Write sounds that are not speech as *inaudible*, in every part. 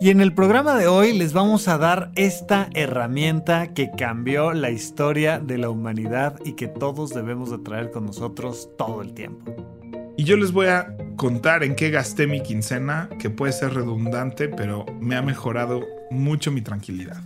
Y en el programa de hoy les vamos a dar esta herramienta que cambió la historia de la humanidad y que todos debemos de traer con nosotros todo el tiempo. Y yo les voy a contar en qué gasté mi quincena, que puede ser redundante, pero me ha mejorado mucho mi tranquilidad.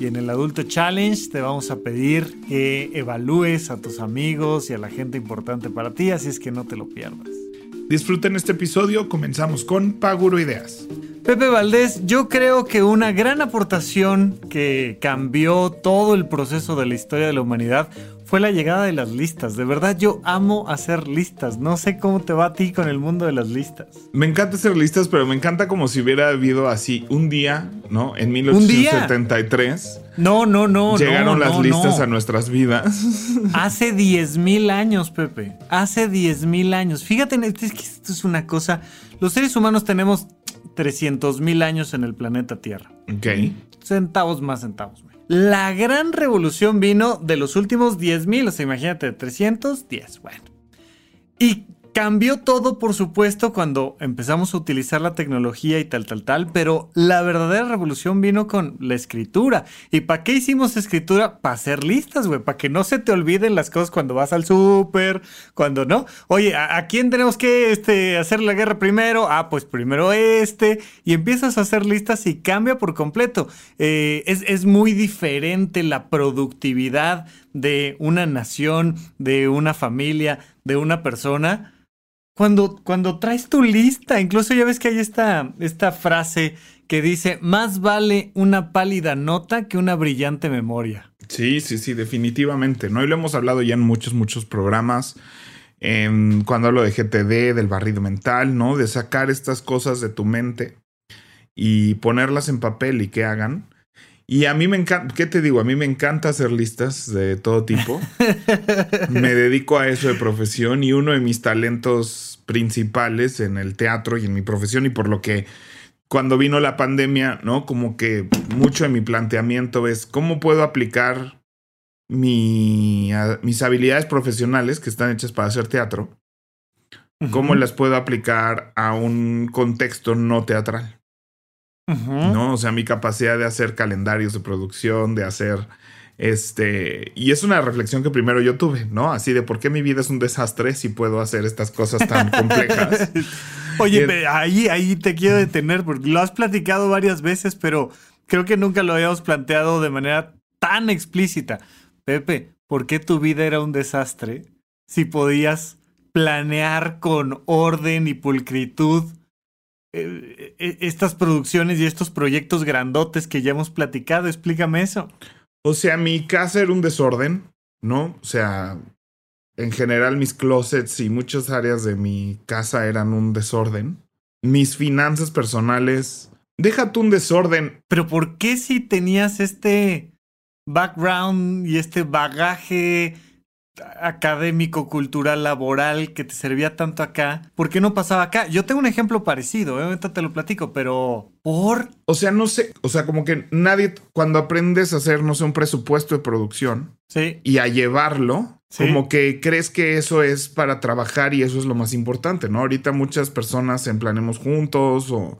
Y en el Adulto Challenge te vamos a pedir que evalúes a tus amigos y a la gente importante para ti, así es que no te lo pierdas. Disfruten este episodio, comenzamos con Paguro Ideas. Pepe Valdés, yo creo que una gran aportación que cambió todo el proceso de la historia de la humanidad fue la llegada de las listas. De verdad, yo amo hacer listas. No sé cómo te va a ti con el mundo de las listas. Me encanta hacer listas, pero me encanta como si hubiera habido así un día, ¿no? En 1873. No, no, no. Llegaron no, las listas a nuestras vidas. *laughs* Hace 10 mil años, Pepe. Hace 10 mil años. Fíjate, es que esto es una cosa. Los seres humanos tenemos 300 mil años en el planeta Tierra. Ok. Centavos más centavos. La gran revolución vino de los últimos 10 mil, o sea, imagínate, 310, bueno. Y Cambió todo, por supuesto, cuando empezamos a utilizar la tecnología y tal, tal, tal, pero la verdadera revolución vino con la escritura. ¿Y para qué hicimos escritura? Para hacer listas, güey, para que no se te olviden las cosas cuando vas al súper, cuando no. Oye, ¿a, quién tenemos que este, hacer la guerra primero? Ah, pues primero este. Y empiezas a hacer listas y cambia por completo. Eh, es, es muy diferente la productividad de una nación, de una familia, de una persona cuando, cuando traes tu lista, incluso ya ves que hay esta, esta frase que dice, más vale una pálida nota que una brillante memoria. Sí, sí, sí, definitivamente. ¿no? Y lo hemos hablado ya en muchos, muchos programas. cuando hablo de GTD, del barrido mental, ¿no? De sacar estas cosas de tu mente y ponerlas en papel y que hagan. Y a mí me encanta, ¿qué te digo? A mí me encanta hacer listas de todo tipo. *laughs* me dedico a eso de profesión y uno de mis talentos principales en el teatro y en mi profesión y por lo que cuando vino la pandemia, ¿no? Como que mucho de mi planteamiento es cómo puedo aplicar mi, mis habilidades profesionales que están hechas para hacer teatro, cómo las puedo aplicar a un contexto no teatral. ¿No? O sea, mi capacidad de hacer calendarios de producción, de hacer este, y es una reflexión que primero yo tuve, ¿no? Así de por qué mi vida es un desastre si puedo hacer estas cosas tan complejas. *laughs* Oye, ahí, ahí te quiero detener porque lo has platicado varias veces, pero creo que nunca lo habíamos planteado de manera tan explícita. Pepe, ¿por qué tu vida era un desastre si podías planear con orden y pulcritud eh, eh, estas producciones y estos proyectos grandotes que ya hemos platicado. Explícame eso. O sea, mi casa era un desorden, ¿no? O sea, en general mis closets y muchas áreas de mi casa eran un desorden. Mis finanzas personales, déjate un desorden. Pero ¿por qué si tenías este background y este bagaje académico, cultural, laboral que te servía tanto acá, ¿por qué no pasaba acá? Yo tengo un ejemplo parecido, ¿eh? ahorita te lo platico, pero ¿por? O sea, no sé, o sea, como que nadie, cuando aprendes a hacer, no sé, un presupuesto de producción sí. y a llevarlo, como que crees que eso es para trabajar y eso es lo más importante, ¿no? Ahorita muchas personas en Planemos Juntos o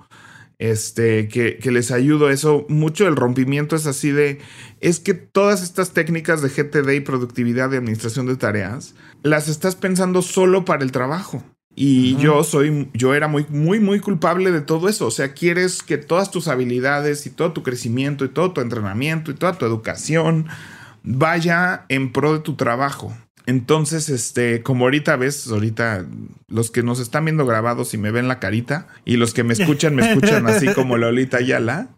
este, que, que, les ayudo. Eso, mucho el rompimiento es así de, es que todas estas técnicas de GTD y productividad de administración de tareas, las estás pensando solo para el trabajo. Y yo soy, yo era muy, muy, muy culpable de todo eso. O sea, quieres que todas tus habilidades y todo tu crecimiento y todo tu entrenamiento y toda tu educación vaya en pro de tu trabajo. Entonces, este, como ahorita ves, ahorita los que nos están viendo grabados y me ven la carita y los que me escuchan, me escuchan así como Lolita Yala.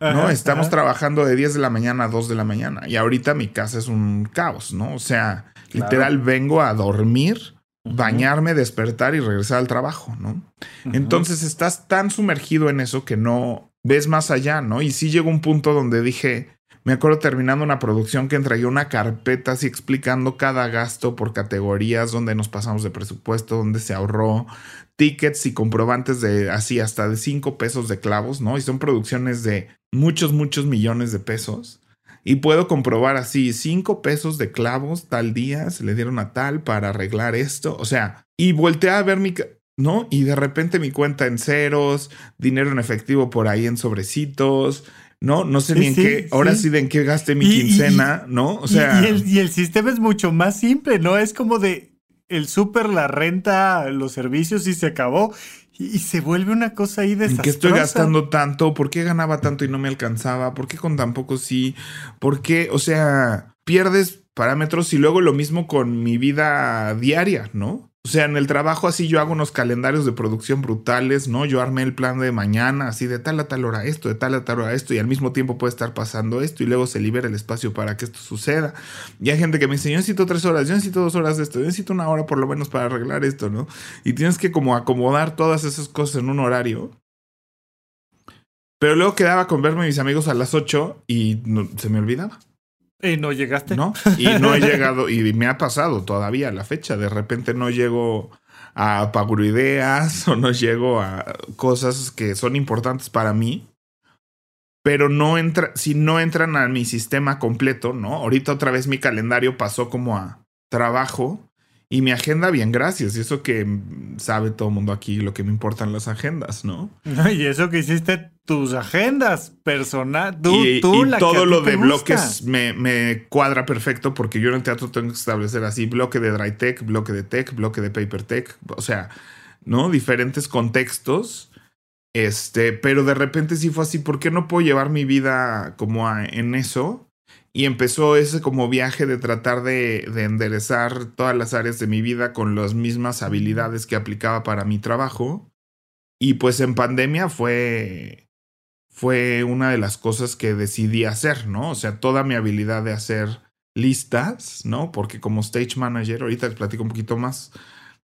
¿no? Estamos trabajando de 10 de la mañana a 2 de la mañana y ahorita mi casa es un caos, ¿no? O sea, literal vengo a dormir, bañarme, despertar y regresar al trabajo, ¿no? Entonces estás tan sumergido en eso que no, ves más allá, ¿no? Y sí llegó un punto donde dije, me acuerdo terminando una producción que entregué una carpeta así explicando cada gasto por categorías, donde nos pasamos de presupuesto, donde se ahorró, tickets y comprobantes de así hasta de 5 pesos de clavos, ¿no? Y son producciones de muchos, muchos millones de pesos. Y puedo comprobar así, 5 pesos de clavos tal día se le dieron a tal para arreglar esto. O sea, y volteé a ver mi, ¿no? Y de repente mi cuenta en ceros, dinero en efectivo por ahí en sobrecitos, ¿no? No sé ni en qué, ahora sí. de en qué gaste mi quincena, ¿no? O sea. Y, el, sistema es mucho más simple, ¿no? Es como de el súper, la renta, los servicios y se acabó. Y, se vuelve una cosa ahí desastrosa. ¿En qué estoy gastando tanto? ¿Por qué ganaba tanto y no me alcanzaba? ¿Por qué con tan poco sí? ¿Por qué? O sea, pierdes parámetros y luego lo mismo con mi vida diaria, ¿no? O sea, en el trabajo así yo hago unos calendarios de producción brutales, ¿no? Yo armé el plan de mañana, así de tal a tal hora esto, de tal a tal hora esto, y al mismo tiempo puede estar pasando esto, y luego se libera el espacio para que esto suceda. Y hay gente que me dice, yo necesito tres horas, yo necesito dos horas de esto, yo necesito una hora por lo menos para arreglar esto, ¿no? Y tienes que como acomodar todas esas cosas en un horario. Pero luego quedaba con verme a mis amigos a las ocho y se me olvidaba. Y no llegaste. No, y no he llegado, y me ha pasado todavía la fecha. De repente no llego a Paguroideas o no llego a cosas que son importantes para mí. Pero no entra, si no entran a mi sistema completo, ¿no? Ahorita otra vez mi calendario pasó como a trabajo y mi agenda, bien, gracias. Y eso que sabe todo el mundo aquí lo que me importan las agendas, ¿no? Y eso que hiciste tus agendas personal, tú, y, tú y todo lo de bloques me, me, cuadra perfecto porque yo en el teatro tengo que establecer así bloque de dry tech, bloque de tech, bloque de paper tech, o sea, ¿no? Diferentes contextos. Este, pero de repente sí fue así, ¿por qué no puedo llevar mi vida como en eso? Y empezó ese como viaje de tratar de, de, enderezar todas las áreas de mi vida con las mismas habilidades que aplicaba para mi trabajo. Y pues en pandemia fue, fue una de las cosas que decidí hacer, ¿no? O sea, toda mi habilidad de hacer listas, ¿no? Porque como stage manager, ahorita les platico un poquito más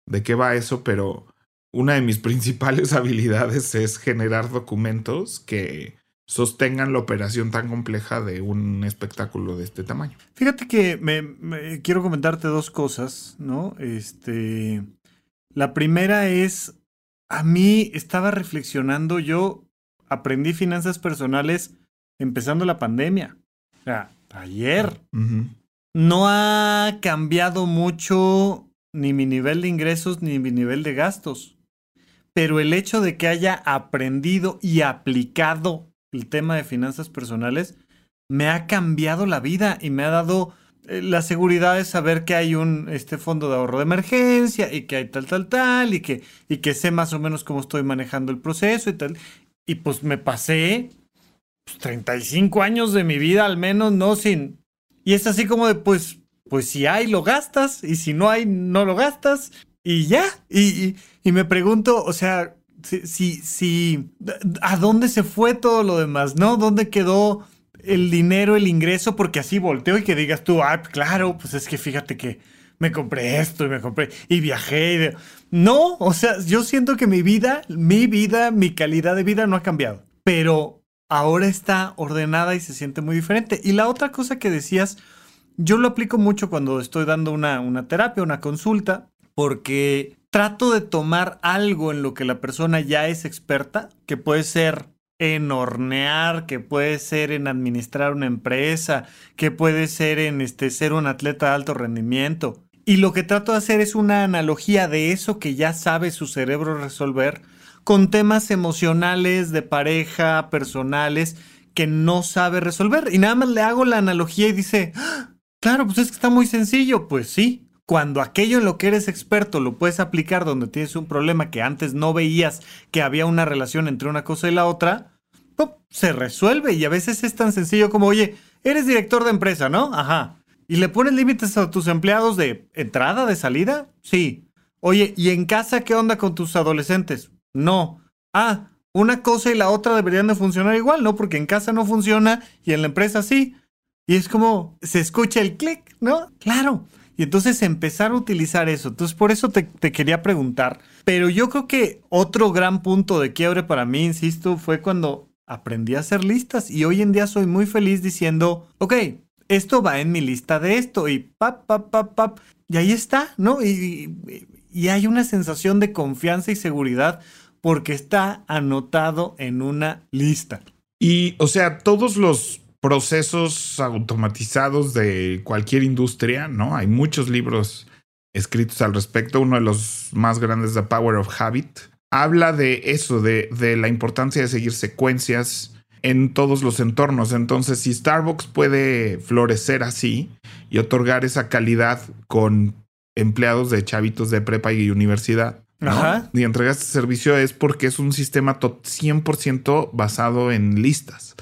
de qué va eso, pero una de mis *laughs* principales habilidades es generar documentos que sostengan la operación tan compleja de un espectáculo de este tamaño. Fíjate que me, quiero comentarte dos cosas, ¿no? Este, la primera es, a mí estaba reflexionando, yo aprendí finanzas personales empezando la pandemia, o sea, ayer. No ha cambiado mucho ni mi nivel de ingresos ni mi nivel de gastos. Pero el hecho de que haya aprendido y aplicado el tema de finanzas personales me ha cambiado la vida y me ha dado eh, la seguridad de saber que hay un este fondo de ahorro de emergencia y que hay tal tal tal y que y que sé más o menos cómo estoy manejando el proceso y tal. Y pues me pasé 35 pues, años de mi vida al menos no sin y es así como de pues pues si hay lo gastas y si no hay no lo gastas y ya. Y, y me pregunto o sea si, si, ¿a dónde se fue todo lo demás? ¿No? ¿Dónde quedó el dinero, el ingreso? Porque así volteo y que digas tú, ah, claro, pues es que fíjate que me compré esto y me compré y viajé. No, o sea, yo siento que mi vida, mi vida, mi calidad de vida no ha cambiado, pero ahora está ordenada y se siente muy diferente. Y la otra cosa que decías, yo lo aplico mucho cuando estoy dando una, una terapia, una consulta, porque trato de tomar algo en lo que la persona ya es experta, que puede ser en hornear, que puede ser en administrar una empresa, que puede ser en este, ser un atleta de alto rendimiento. Y lo que trato de hacer es una analogía de eso que ya sabe su cerebro resolver con temas emocionales, de pareja, personales, que no sabe resolver. Y nada más le hago la analogía y dice, ¡Ah! claro, pues es que está muy sencillo. Pues sí, cuando aquello en lo que eres experto lo puedes aplicar donde tienes un problema que antes no veías que había una relación entre una cosa y la otra, se resuelve y a veces es tan sencillo como, oye, eres director de empresa, ¿no? Ajá. ¿Y le pones límites a tus empleados de entrada, de salida? Sí. Oye, ¿y en casa qué onda con tus adolescentes? No. Ah, una cosa y la otra deberían de funcionar igual, ¿no? Porque en casa no funciona y en la empresa sí. Y es como, se escucha el clic, ¿no? Claro. Y entonces empezar a utilizar eso. Entonces por eso te, quería preguntar. Pero yo creo que otro gran punto de quiebre para mí, insisto, fue cuando aprendí a hacer listas y hoy en día soy muy feliz diciendo, ok, esto va en mi lista de esto y pap, pap, pap, pap. Y ahí está, ¿no? Y, y hay una sensación de confianza y seguridad porque está anotado en una lista. Y, o sea, todos los procesos automatizados de cualquier industria, ¿no? Hay muchos libros escritos al respecto. Uno de los más grandes, The Power of Habit, habla de eso, de, de la importancia de seguir secuencias en todos los entornos. Entonces, si Starbucks puede florecer así y otorgar esa calidad con empleados de chavitos de prepa y universidad, y entregas este servicio es porque es un sistema 100% basado en listas,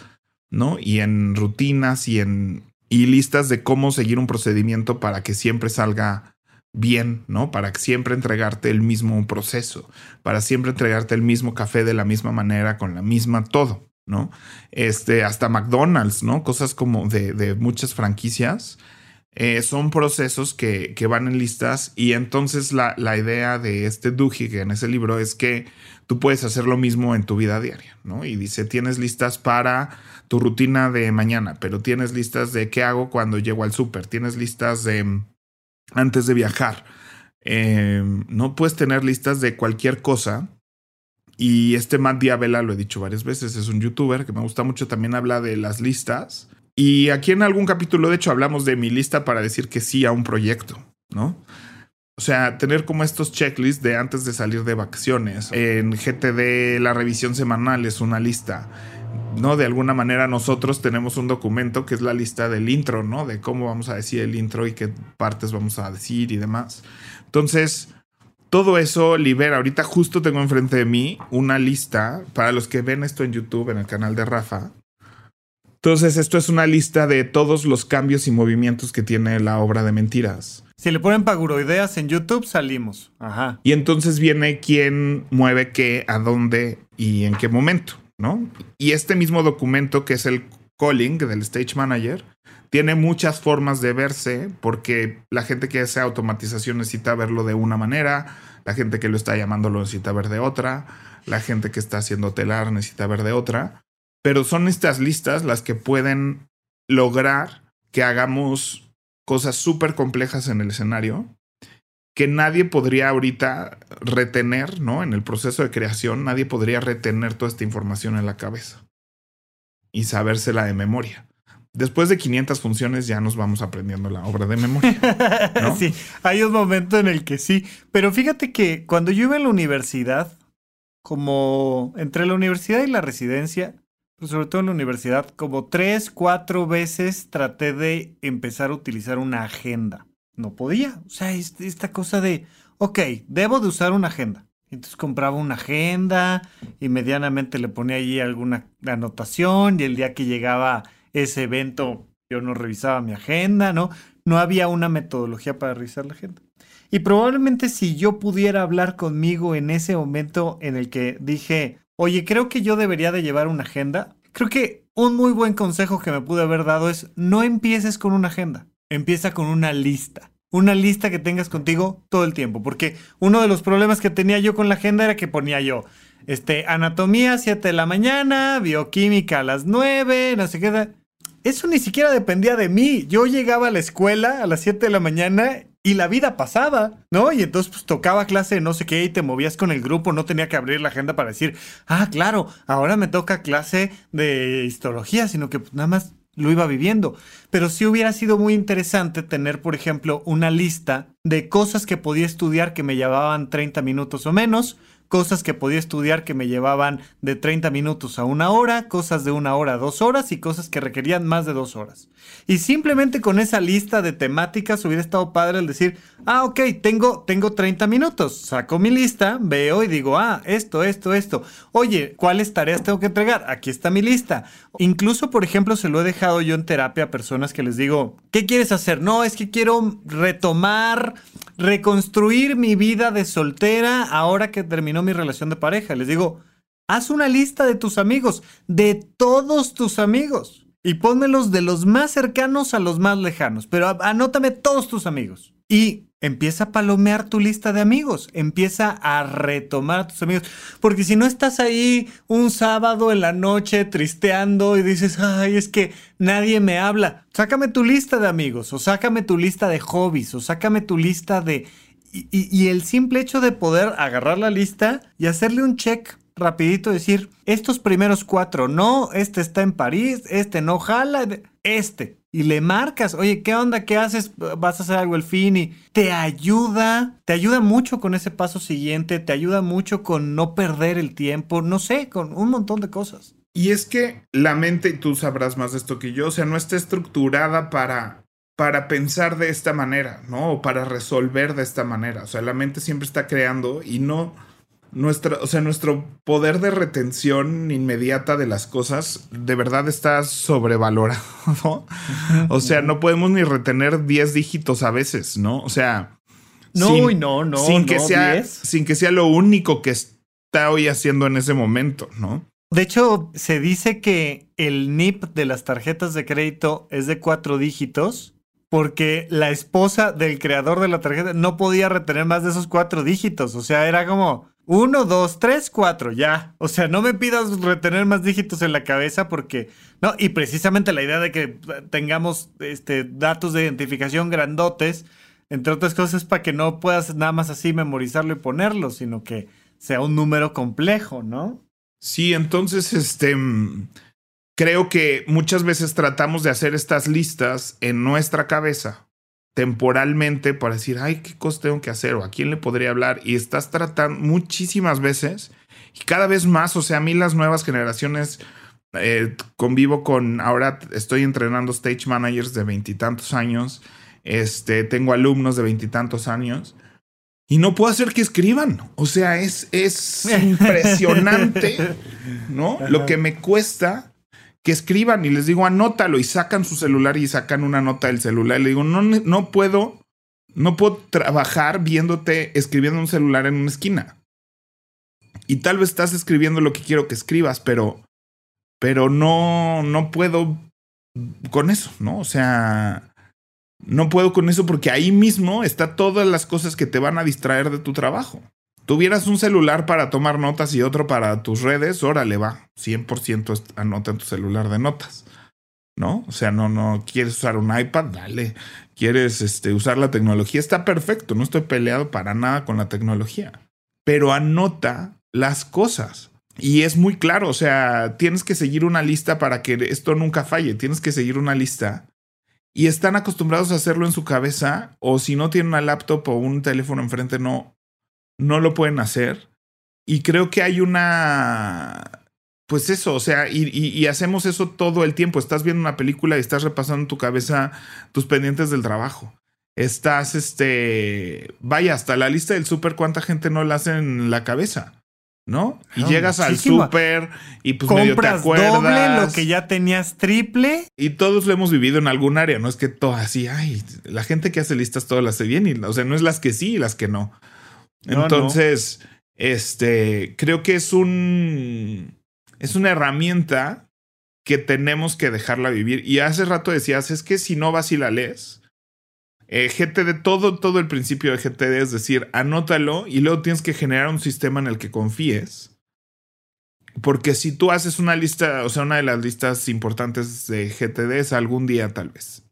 ¿no? Y en rutinas y en y listas de cómo seguir un procedimiento para que siempre salga bien, ¿no? Para siempre entregarte el mismo proceso, para siempre entregarte el mismo café de la misma manera, con la misma todo, ¿no? Este, hasta McDonald's, ¿no? Cosas como de, de muchas franquicias eh, son procesos que, van en listas y entonces la, idea de este Duhigg en ese libro es que tú puedes hacer lo mismo en tu vida diaria, ¿no? Y dice, tienes listas para tu rutina de mañana, pero tienes listas de qué hago cuando llego al súper, tienes listas de mm, antes de viajar, em, no puedes tener listas de cualquier cosa. Y este Matt Diabela, lo he dicho varias veces, es un youtuber que me gusta mucho, también habla de las listas y aquí en algún capítulo, de hecho, hablamos de mi lista para decir que sí a un proyecto, ¿no? O sea, tener como estos checklists de antes de salir de vacaciones. En GTD, la revisión semanal es una lista. ¿No? De alguna manera nosotros tenemos un documento que es la lista del intro, ¿no? De cómo vamos a decir el intro y qué partes vamos a decir y demás. Entonces, todo eso libera. Ahorita justo tengo enfrente de mí una lista para los que ven esto en YouTube, en el canal de Rafa. Entonces, esto es una lista de todos los cambios y movimientos que tiene la obra de mentiras. Si le ponen paguroideas en YouTube, salimos. Ajá. Y entonces viene quién mueve qué, a dónde y en qué momento, Y este mismo documento, que es el calling del Stage Manager, tiene muchas formas de verse porque la gente que hace automatización necesita verlo de una manera, la gente que lo está llamando lo necesita ver de otra, la gente que está haciendo telar necesita ver de otra. Pero son estas listas las que pueden lograr que hagamos cosas súper complejas en el escenario que nadie podría ahorita retener, ¿no? En el proceso de creación, nadie podría retener toda esta información en la cabeza y sabérsela de memoria. Después de 500 funciones ya nos vamos aprendiendo la obra de memoria. *laughs* sí, hay un momento en el que sí. Pero fíjate que cuando yo iba en la universidad, como entre la universidad y la residencia, pues, sobre todo en la universidad, como tres, cuatro veces traté de empezar a utilizar una agenda. No podía. O sea, esta cosa de, ok, debo de usar una agenda. Entonces compraba una agenda y medianamente le ponía allí alguna anotación y el día que llegaba ese evento yo no revisaba mi agenda, ¿no? No había una metodología para revisar la agenda. Y probablemente si yo pudiera hablar conmigo en ese momento en el que dije, oye, creo que yo debería de llevar una agenda. Creo que un muy buen consejo que me pude haber dado es no empieces con una agenda, empieza con una lista. Una lista que tengas contigo todo el tiempo, porque uno de los problemas que tenía yo con la agenda era que ponía yo, este, anatomía a 7 de la mañana, bioquímica a las 9, no sé qué. Eso ni siquiera dependía de mí. Yo llegaba a la escuela a las 7 de la mañana y la vida pasaba, ¿no? Y entonces pues tocaba clase de no sé qué y te movías con el grupo, no tenía que abrir la agenda para decir, ah, claro, ahora me toca clase de histología, sino que pues, nada más lo iba viviendo. Pero sí hubiera sido muy interesante tener, por ejemplo, una lista de cosas que podía estudiar que me llevaban 30 minutos o menos, cosas que podía estudiar que me llevaban de 30 minutos a una hora, cosas de una hora a dos horas y cosas que requerían más de dos horas. Y simplemente con esa lista de temáticas hubiera estado padre el decir, ah, ok, tengo, tengo 30 minutos, saco mi lista, veo y digo, ah, esto, esto, esto. Oye, ¿cuáles tareas tengo que entregar? Aquí está mi lista. Incluso, por ejemplo, se lo he dejado yo en terapia a personas que les digo, ¿qué quieres hacer? No, es que quiero retomar reconstruir mi vida de soltera ahora que terminó mi relación de pareja. Les digo, haz una lista de tus amigos, de todos tus amigos, y pónmelos de los más cercanos a los más lejanos, pero anótame todos tus amigos. Y empieza a palomear tu lista de amigos, empieza a retomar a tus amigos, porque si no estás ahí un sábado en la noche tristeando y dices, ay, es que nadie me habla, sácame tu lista de amigos, o sácame tu lista de hobbies, o sácame tu lista de... Y, el simple hecho de poder agarrar la lista y hacerle un check rapidito, decir, estos primeros cuatro, no, este está en París, este no jala, este y le marcas, oye, ¿qué onda? ¿Qué haces? ¿Vas a hacer algo el fin? Y te ayuda, te ayuda mucho con ese paso siguiente, te ayuda mucho con no perder el tiempo, no sé, con un montón de cosas. Y es que la mente, y tú sabrás más de esto que yo, o sea, no está estructurada para, para pensar de esta manera, ¿no? O para resolver de esta manera. O sea, la mente siempre está creando y no nuestra, o sea, nuestro poder de retención inmediata de las cosas de verdad está sobrevalorado. *laughs* O sea, no podemos ni retener 10 dígitos a veces, ¿no? O sea, no, no, no, sin que sea, sin que sea lo único que está hoy haciendo en ese momento, ¿no? De hecho, se dice que el NIP de las tarjetas de crédito es de cuatro dígitos porque la esposa del creador de la tarjeta no podía retener más de esos cuatro dígitos. O sea, era como, uno, dos, tres, cuatro, ya. O sea, no me pidas retener más dígitos en la cabeza porque, no, y precisamente la idea de que tengamos este, datos de identificación grandotes, entre otras cosas, para que no puedas nada más así memorizarlo y ponerlo, sino que sea un número complejo, ¿no? Sí, entonces, este, creo que muchas veces tratamos de hacer estas listas en nuestra cabeza temporalmente para decir, ay, qué cosas tengo que hacer o a quién le podría hablar. Y estás tratando muchísimas veces y cada vez más, o sea, a mí las nuevas generaciones eh, convivo con, ahora estoy entrenando stage managers de veintitantos años, este, tengo alumnos de veintitantos años. Y no puedo hacer que escriban. O sea, es, es *laughs* impresionante, ¿no? Lo que me cuesta que escriban y les digo, anótalo y sacan su celular y sacan una nota del celular. Y le digo, no, no puedo, no puedo trabajar viéndote escribiendo un celular en una esquina. Y tal vez estás escribiendo lo que quiero que escribas, pero, pero no, no puedo con eso, ¿no? O sea, no puedo con eso porque ahí mismo está todas las cosas que te van a distraer de tu trabajo tuvieras un celular para tomar notas y otro para tus redes, órale, va, 100% anota en tu celular de notas. ¿No? O sea, no, no, quieres usar un iPad, dale. Quieres este, usar la tecnología, está perfecto, no estoy peleado para nada con la tecnología. Pero anota las cosas. Y es muy claro, o sea, tienes que seguir una lista para que esto nunca falle, tienes que seguir una lista. Y están acostumbrados a hacerlo en su cabeza, o si no tienen una laptop o un teléfono enfrente, no, no lo pueden hacer. Y creo que hay una... Pues eso, o sea, y, hacemos eso todo el tiempo. Estás viendo una película y estás repasando en tu cabeza tus pendientes del trabajo. Estás, este, vaya, hasta la lista del súper, ¿cuánta gente no la hace en la cabeza? ¿no? Y llegas al súper y pues medio te acuerdas. doble lo que ya tenías triple. Y todos lo hemos vivido en algún área, no es que todo así, ay, la gente que hace listas todo lo hace bien, y, o sea, no es las que sí y las que no. Entonces, este, creo que es un, es una herramienta que tenemos que dejarla vivir. Y hace rato decías, es que si no vas y la lees, eh, GTD, todo, todo el principio de GTD es decir, anótalo y luego tienes que generar un sistema en el que confíes. Porque si tú haces una lista, o sea, una de las listas importantes de GTD es algún día tal vez.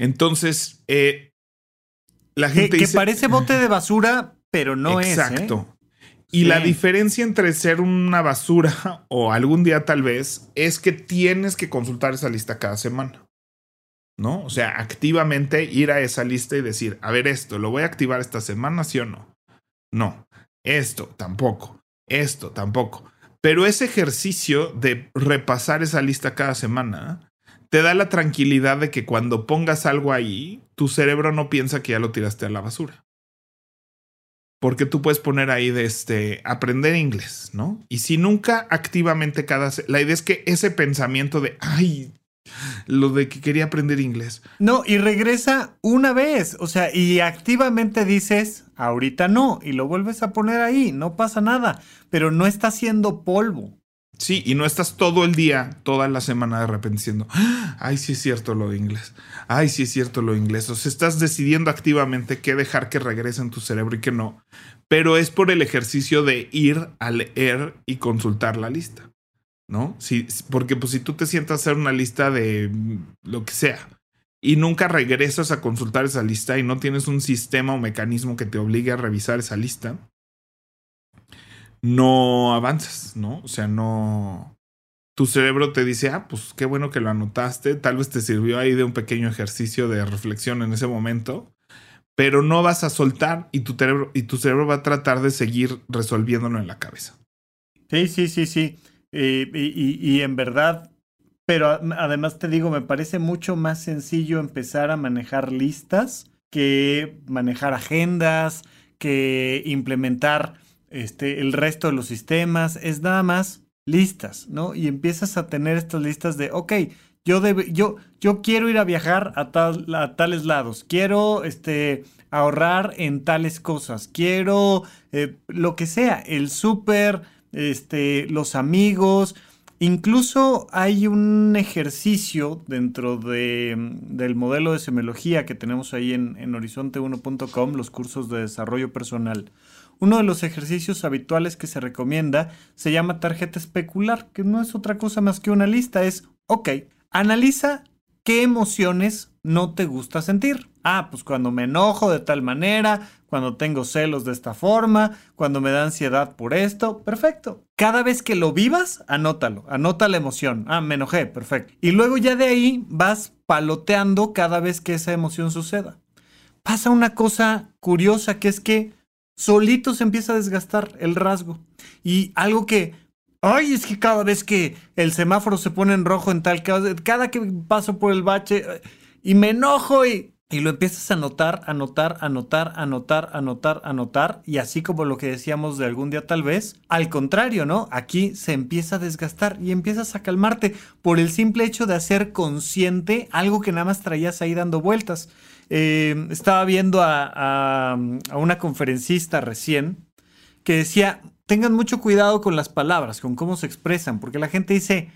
Entonces, eh, la gente que, parece bote de basura, pero no es. ¿eh? Exacto. Y la diferencia entre ser una basura o algún día tal vez es que tienes que consultar esa lista cada semana. ¿No? O sea, activamente ir a esa lista y decir, a ver esto, ¿lo voy a activar esta semana, sí o no? No. Esto tampoco. Esto tampoco. Pero ese ejercicio de repasar esa lista cada semana te da la tranquilidad de que cuando pongas algo ahí, tu cerebro no piensa que ya lo tiraste a la basura. Porque tú puedes poner ahí de este aprender inglés, ¿no? Y si nunca activamente cada la idea es que ese pensamiento de ay, lo de que quería aprender inglés. No, y regresa una vez, o sea, y activamente dices, ahorita no, y lo vuelves a poner ahí, no pasa nada, pero no está haciendo polvo. Sí, y no estás todo el día, toda la semana de repente diciendo, ay, sí es cierto lo de inglés, ay, sí es cierto lo de inglés. O sea, estás decidiendo activamente qué dejar que regrese en tu cerebro y qué no. Pero es por el ejercicio de ir a leer y consultar la lista, ¿no? Porque pues si tú te sientas a hacer una lista de lo que sea y nunca regresas a consultar esa lista y no tienes un sistema o mecanismo que te obligue a revisar esa lista, no avanzas, ¿no? O sea, no... Tu cerebro te dice, ah, pues qué bueno que lo anotaste, tal vez te sirvió ahí de un pequeño ejercicio de reflexión en ese momento, pero no vas a soltar y tu cerebro, y tu cerebro va a tratar de seguir resolviéndolo en la cabeza. Sí, sí, sí, sí. y, y, en verdad, pero además te digo, me parece mucho más sencillo empezar a manejar listas que manejar agendas, que implementar este, el resto de los sistemas, es nada más listas, ¿no? Y empiezas a tener estas listas de, ok, yo, debe, yo, yo quiero ir a viajar a, tal, a tales lados, quiero este, ahorrar en tales cosas, quiero eh, lo que sea, el súper, este, los amigos. Incluso hay un ejercicio dentro de, del modelo de semiología que tenemos ahí en, en horizonte1.com, los cursos de desarrollo personal, uno de los ejercicios habituales que se recomienda se llama tarjeta especular, que no es otra cosa más que una lista. Es, ok, analiza qué emociones no te gusta sentir. Ah, pues cuando me enojo de tal manera, cuando tengo celos de esta forma, cuando me da ansiedad por esto, perfecto. Cada vez que lo vivas, anótalo, anota la emoción. Ah, me enojé, perfecto. Y luego ya de ahí vas paloteando cada vez que esa emoción suceda. Pasa una cosa curiosa que es que solito se empieza a desgastar el rasgo. Y algo que, ay, es que cada vez que el semáforo se pone en rojo en tal caso, cada que paso por el bache y me enojo y, y lo empiezas a notar, a notar, a notar, a notar, a notar, a notar, y así como lo que decíamos de algún día tal vez, al contrario, ¿no? Aquí se empieza a desgastar y empiezas a calmarte por el simple hecho de hacer consciente algo que nada más traías ahí dando vueltas. Eh, estaba viendo a, una conferencista recién que decía, tengan mucho cuidado con las palabras, con cómo se expresan, porque la gente dice,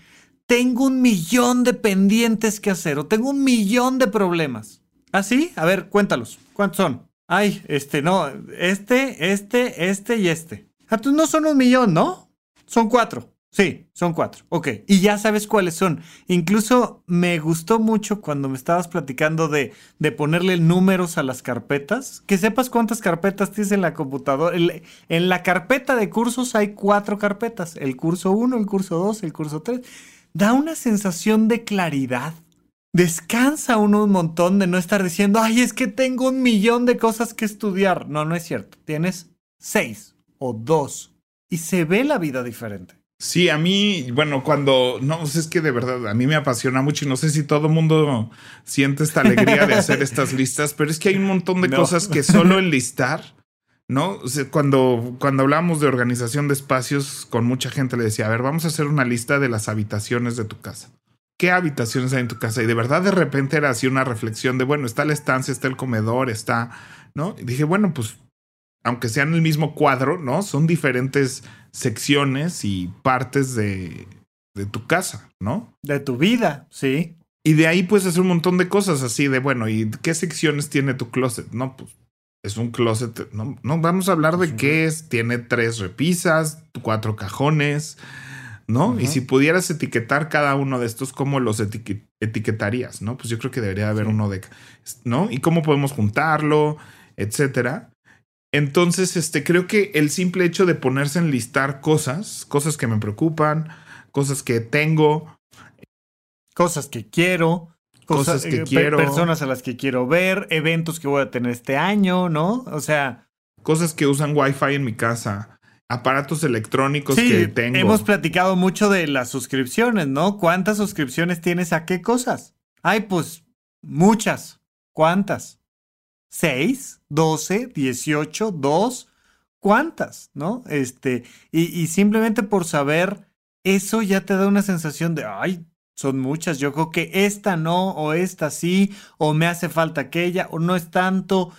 tengo un millón de pendientes que hacer o tengo un millón de problemas. ¿Ah, sí? A ver, cuéntalos. ¿Cuántos son? Ay, este, no, este, este, este y este. Ah, tú no son un millón, ¿no? Son cuatro. Sí, son cuatro. Ok. Y ya sabes cuáles son. Incluso me gustó mucho cuando me estabas platicando de, de ponerle números a las carpetas. Que sepas cuántas carpetas tienes en la computadora. En, la carpeta de cursos hay cuatro carpetas. El curso 1, el curso 2, el curso 3. Da una sensación de claridad. Descansa uno un montón de no estar diciendo, ay, es que tengo un millón de cosas que estudiar. No, no es cierto. Tienes seis o dos. Y se ve la vida diferente. Sí, a mí, bueno, cuando, no, es que de verdad, a mí me apasiona mucho y no sé si todo el mundo siente esta alegría de hacer estas *laughs* listas, pero es que hay un montón de cosas que solo enlistar, ¿no? O sea, cuando, cuando hablamos de organización de espacios, con mucha gente le decía, a ver, vamos a hacer una lista de las habitaciones de tu casa. ¿Qué habitaciones hay en tu casa? Y de verdad de repente era así una reflexión de, bueno, está la estancia, está el comedor, está, ¿no? Y dije, bueno, pues aunque sean el mismo cuadro, ¿no? Son diferentes secciones y partes de, de tu casa, ¿no? De tu vida, sí. Y de ahí puedes hacer un montón de cosas así de, bueno, ¿y qué secciones tiene tu closet? No, pues es un closet, no, no vamos a hablar de qué es, tiene tres repisas, cuatro cajones, ¿no? Y si pudieras etiquetar cada uno de estos, ¿cómo los etiquetarías, no? Pues yo creo que debería haber uno de, ¿no? Y cómo podemos juntarlo, etcétera. Entonces, este, creo que el simple hecho de ponerse en listar cosas, cosas que me preocupan, cosas que tengo, cosas que quiero, cosas, que eh, quiero, personas a las que quiero ver, eventos que voy a tener este año, ¿no? O sea, cosas que usan Wi-Fi en mi casa, aparatos electrónicos que tengo. Hemos platicado mucho de las suscripciones, ¿no? ¿Cuántas suscripciones tienes a qué cosas? Ay, pues muchas. ¿Cuántas? 6, 12, 18, 2, ¿cuántas? ¿No? Este, y, simplemente por saber eso ya te da una sensación de, ay, son muchas, yo creo que esta no, o esta sí, o me hace falta aquella, o no es tanto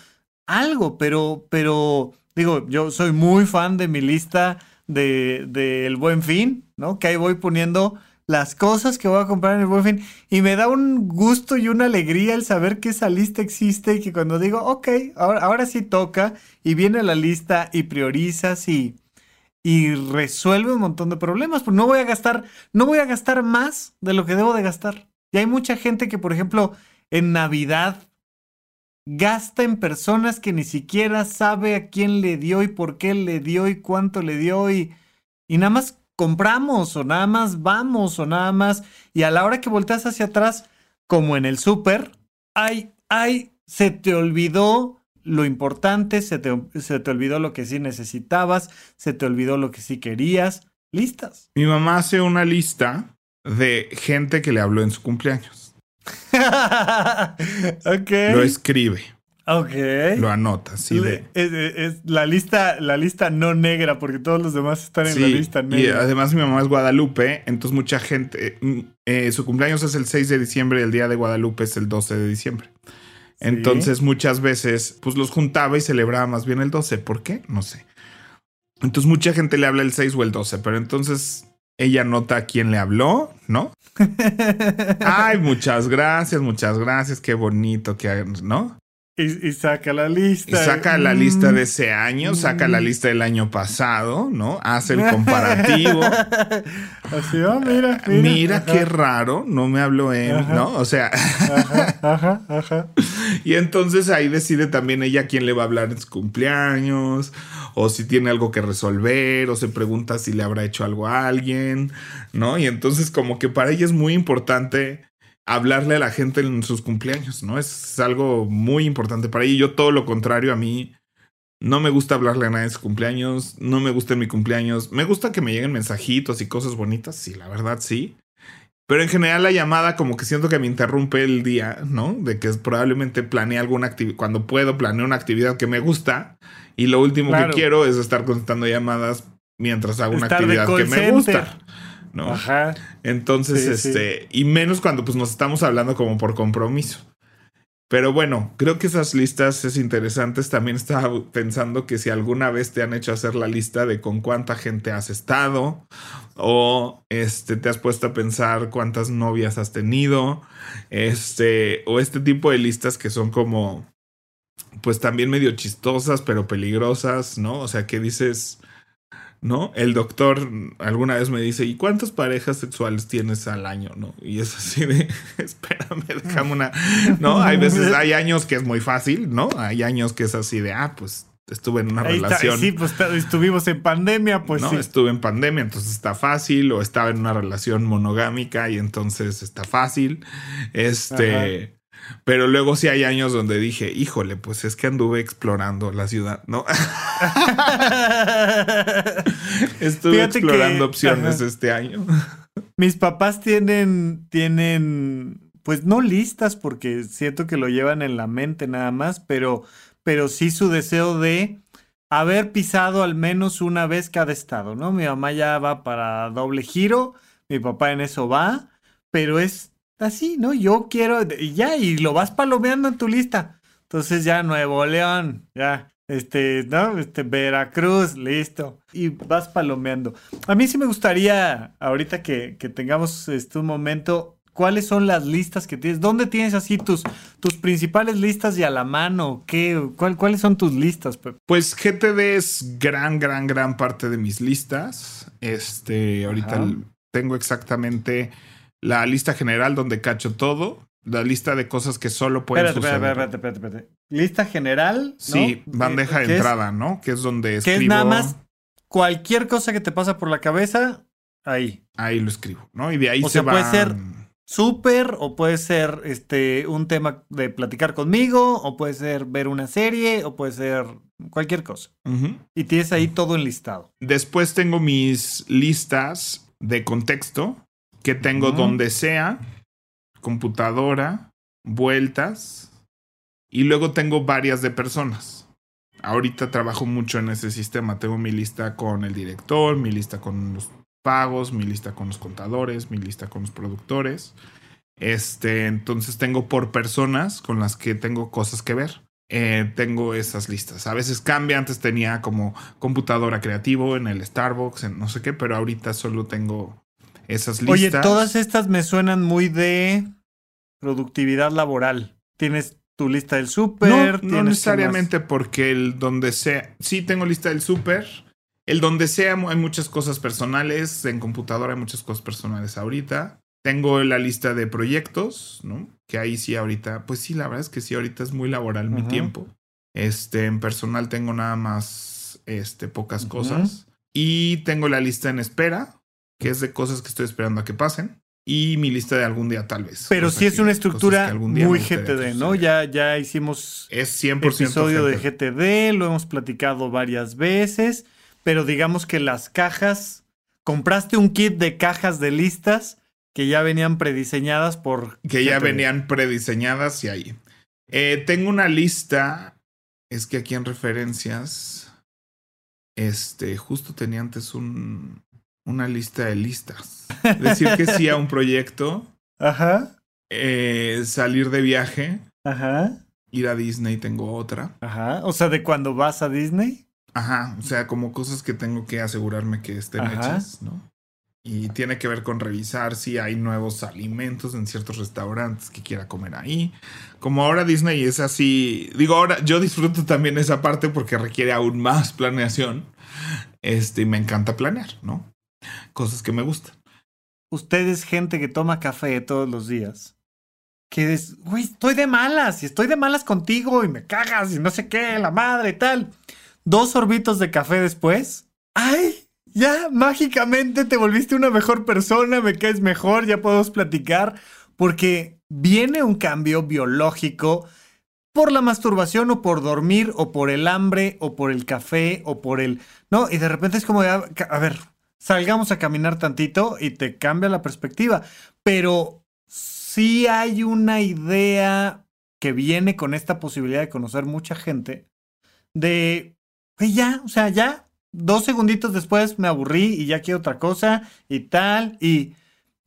algo, pero, pero Digo, yo soy muy fan de mi lista del de, El Buen Fin, ¿no? Que ahí voy poniendo las cosas que voy a comprar en el Buen Fin. Y me da un gusto y una alegría el saber que esa lista existe y que cuando digo, ok, ahora, ahora sí toca, y viene la lista y priorizas y, y resuelve un montón de problemas. Pues no voy a gastar, no voy a gastar más de lo que debo de gastar. Y hay mucha gente que, por ejemplo, en Navidad gasta en personas que ni siquiera sabe a quién le dio y por qué le dio y cuánto le dio y, y nada más compramos o nada más vamos o nada más y a la hora que volteas hacia atrás como en el súper, ay, ay, se te olvidó lo importante, se te, se te olvidó lo que sí necesitabas, se te olvidó lo que sí querías, listas. Mi mamá hace una lista de gente que le habló en su cumpleaños. *laughs* ok. Lo escribe. Ok. Lo anota, sí. De... Es, la, lista, la lista no negra, porque todos los demás están en la lista negra. Y además mi mamá es Guadalupe, entonces mucha gente, mm, eh, su cumpleaños es el 6 de diciembre y el día de Guadalupe es el 12 de diciembre. Entonces muchas veces pues los juntaba y celebraba más bien el 12. ¿Por qué? No sé. Entonces mucha gente le habla el 6 o el 12, pero entonces ella nota a quién le habló, ¿no? *laughs* Ay, muchas gracias, muchas gracias, qué bonito, que, ¿no? Y, saca la lista. Y saca la lista de ese año, saca la lista del año pasado, ¿no? Hace el comparativo. *laughs* Así, oh, mira, mira. Mira qué raro, no me habló él, ¿no? O sea. ajá, ajá, ajá. *laughs* Y entonces ahí decide también ella quién le va a hablar en su cumpleaños, o si tiene algo que resolver, o se pregunta si le habrá hecho algo a alguien, ¿no? Y entonces como que para ella es muy importante hablarle a la gente en sus cumpleaños, ¿no? Es algo muy importante para ella. Yo todo lo contrario, a mí no me gusta hablarle a nadie en su cumpleaños, no me gusta en mi cumpleaños. Me gusta que me lleguen mensajitos y cosas bonitas, sí, la verdad sí. Pero en general la llamada como que siento que me interrumpe el día, ¿no? De que probablemente planee alguna actividad, cuando puedo planeo una actividad que me gusta y lo último que quiero es estar contestando llamadas mientras hago una actividad que me gusta. ¿No? Ajá. Entonces, este, y menos cuando pues nos estamos hablando como por compromiso. Pero bueno, creo que esas listas es interesantes. También estaba pensando que si alguna vez te han hecho hacer la lista de con cuánta gente has estado o este te has puesto a pensar cuántas novias has tenido, este o este tipo de listas que son como pues también medio chistosas pero peligrosas, ¿no? O sea, que dices ¿no? El doctor alguna vez me dice, ¿y cuántas parejas sexuales tienes al año, no? Y es así de, *laughs* espérame, déjame una, ¿no? Hay veces, hay años que es muy fácil, ¿no? Hay años que es así de, ah, pues estuve en una relación. sí, pues estuvimos en pandemia, pues no, estuve en pandemia, entonces está fácil, o estaba en una relación monogámica y entonces está fácil. Este, pero luego sí hay años donde dije, híjole, pues es que anduve explorando la ciudad, ¿no? *laughs* Estuve explorando opciones este año. Mis papás tienen, tienen, pues no listas porque siento que lo llevan en la mente nada más, pero, pero sí su deseo de haber pisado al menos una vez cada estado, ¿no? Mi mamá ya va para doble giro, mi papá en eso va, pero es Así, ¿no? Yo quiero, y ya, y lo vas palomeando en tu lista. Entonces ya Nuevo León, ya, este, ¿no? Este, Veracruz, listo. Y vas palomeando. A mí sí me gustaría, ahorita que, que tengamos este un momento, ¿cuáles son las listas que tienes? ¿Dónde tienes así tus, tus principales listas y a la mano? ¿Qué, cuál, ¿Cuáles son tus listas, Pues GTD es gran, gran, gran parte de mis listas. Este, ahorita tengo exactamente la lista general donde cacho todo, la lista de cosas que solo pueden espérate, Espérate, espérate, espérate, Lista general. Sí, bandeja de entrada, ¿no? Que es donde escribo. Que es nada más cualquier cosa que te pasa por la cabeza, ahí. Ahí lo escribo, ¿no? Y de ahí se va. Puede ser súper, o puede ser este un tema de platicar conmigo, o puede ser ver una serie, o puede ser cualquier cosa. Y tienes ahí todo enlistado. Después tengo mis listas de contexto, que tengo donde sea, computadora, vueltas, y luego tengo varias de personas. Ahorita trabajo mucho en ese sistema. Tengo mi lista con el director, mi lista con los pagos, mi lista con los contadores, mi lista con los productores. Este, entonces tengo por personas con las que tengo cosas que ver. eh, tengo esas listas. A veces cambia, antes tenía como computadora creativo en el Starbucks, en no sé qué, pero ahorita solo tengo esas listas. Oye, todas estas me suenan muy de productividad laboral. Tienes tu lista del súper. No, no necesariamente porque el donde sea, sí tengo lista del súper. El donde sea hay muchas cosas personales, en computadora hay muchas cosas personales ahorita. Tengo la lista de proyectos, ¿no? Que ahí sí ahorita, pues sí, la verdad es que sí, ahorita es muy laboral mi tiempo. Este, en personal tengo nada más, este, pocas cosas. Y tengo la lista en espera, que es de cosas que estoy esperando a que pasen. Y mi lista de algún día tal vez. Pero sí es una estructura muy GTD, ¿no? Ya, ya hicimos es 100% episodio de GTD, lo hemos platicado varias veces, pero digamos que las cajas, compraste un kit de cajas de listas que ya venían prediseñadas por... Que ya venían prediseñadas y ahí. Eh, tengo una lista, es que aquí en referencias, este, justo tenía antes un, una lista de listas. Decir que sí a un proyecto. *laughs* Ajá. Eh, salir de viaje. Ajá. Ir a Disney tengo otra. Ajá. O sea, de cuando vas a Disney. Ajá. O sea, como cosas que tengo que asegurarme que estén hechas, ¿no? Y tiene que ver con revisar si hay nuevos alimentos en ciertos restaurantes que quiera comer ahí. Como ahora Disney es así. Digo, ahora yo disfruto también esa parte porque requiere aún más planeación. Este, y me encanta planear, ¿no? Cosas que me gustan. Ustedes, gente que toma café todos los días. Que es, güey, estoy de malas y estoy de malas contigo y me cagas y no sé qué, la madre y tal. Dos sorbitos de café después. ¡Ay! ya mágicamente te volviste una mejor persona, me caes mejor, ya podemos platicar, porque viene un cambio biológico por la masturbación o por dormir o por el hambre o por el café o por el... No, y de repente es como, a, a ver, salgamos a caminar tantito y te cambia la perspectiva, pero sí hay una idea que viene con esta posibilidad de conocer mucha gente de, ya, o sea, ya dos segunditos después me aburrí y ya quiero otra cosa y tal. Y,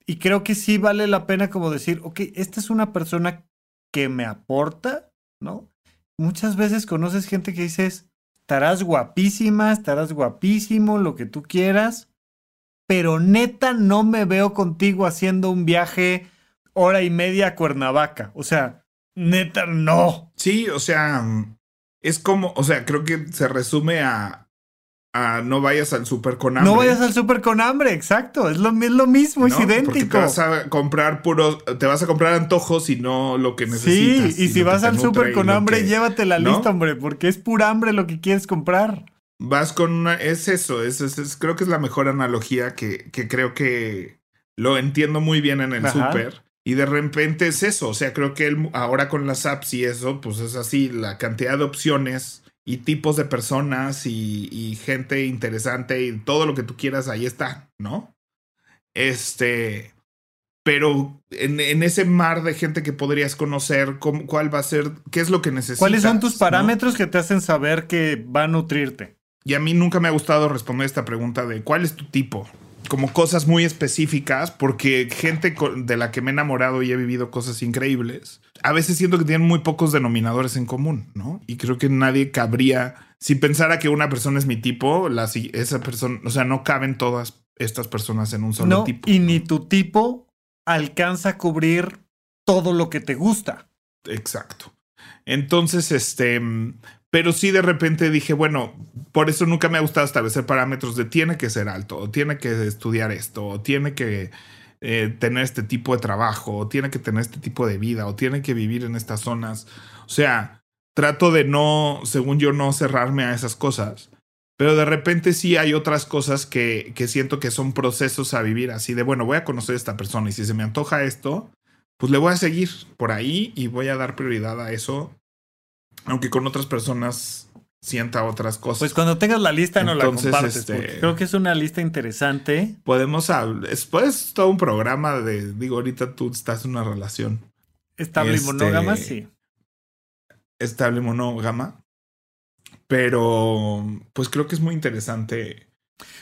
y creo que sí vale la pena como decir, ok, esta es una persona que me aporta, ¿no? Muchas veces conoces gente que dices, estarás guapísima, estarás guapísimo, lo que tú quieras, pero neta no me veo contigo haciendo un viaje hora y media a Cuernavaca. O sea, neta no. Sí, o sea, es como, o sea, creo que se resume a no vayas al súper con hambre. No vayas al súper con hambre, exacto. Es lo, lo mismo, es idéntico. te vas a comprar puros, te vas a comprar antojos y no lo que necesitas. Sí, y, si vas al súper con hambre, llévate la lista, hombre, porque es pura hambre lo que quieres comprar. Vas con una, es eso, es, creo que es la mejor analogía que, que creo que lo entiendo muy bien en el súper. Y de repente es eso, o sea, creo que ahora con las apps y eso, pues es así, la cantidad de opciones y tipos de personas y, gente interesante y todo lo que tú quieras, ahí está, ¿no? Este, pero en, ese mar de gente que podrías conocer, ¿cuál va a ser? ¿Qué es lo que necesitas? ¿Cuáles son tus parámetros que te hacen saber que va a nutrirte? Y a mí nunca me ha gustado responder esta pregunta de ¿cuál es tu tipo? Como cosas muy específicas, porque gente de la que me he enamorado y he vivido cosas increíbles, a veces siento que tienen muy pocos denominadores en común, ¿no? Y creo que nadie cabría, si pensara que una persona es mi tipo, la, esa persona, o sea, no caben todas estas personas en un solo tipo. Y ni tu tipo alcanza a cubrir todo lo que te gusta. Exacto. Entonces, este, pero sí de repente dije, bueno, por eso nunca me ha gustado establecer parámetros de tiene que ser alto, o tiene que estudiar esto, o tiene que eh, tener este tipo de trabajo, o tiene que tener este tipo de vida, o tiene que vivir en estas zonas. O sea, trato de no, según yo, no cerrarme a esas cosas. Pero de repente sí hay otras cosas que, que siento que son procesos a vivir así de, bueno, voy a conocer a esta persona y si se me antoja esto, pues le voy a seguir por ahí y voy a dar prioridad a eso. Aunque con otras personas sienta otras cosas. Pues cuando tengas la lista no la compartes. Este, creo que es una lista interesante. Podemos hablar, es pues, todo un programa de, digo, ahorita tú estás en una relación. Estable y este, monógama, sí. Estable y monógama. Pero, pues creo que es muy interesante.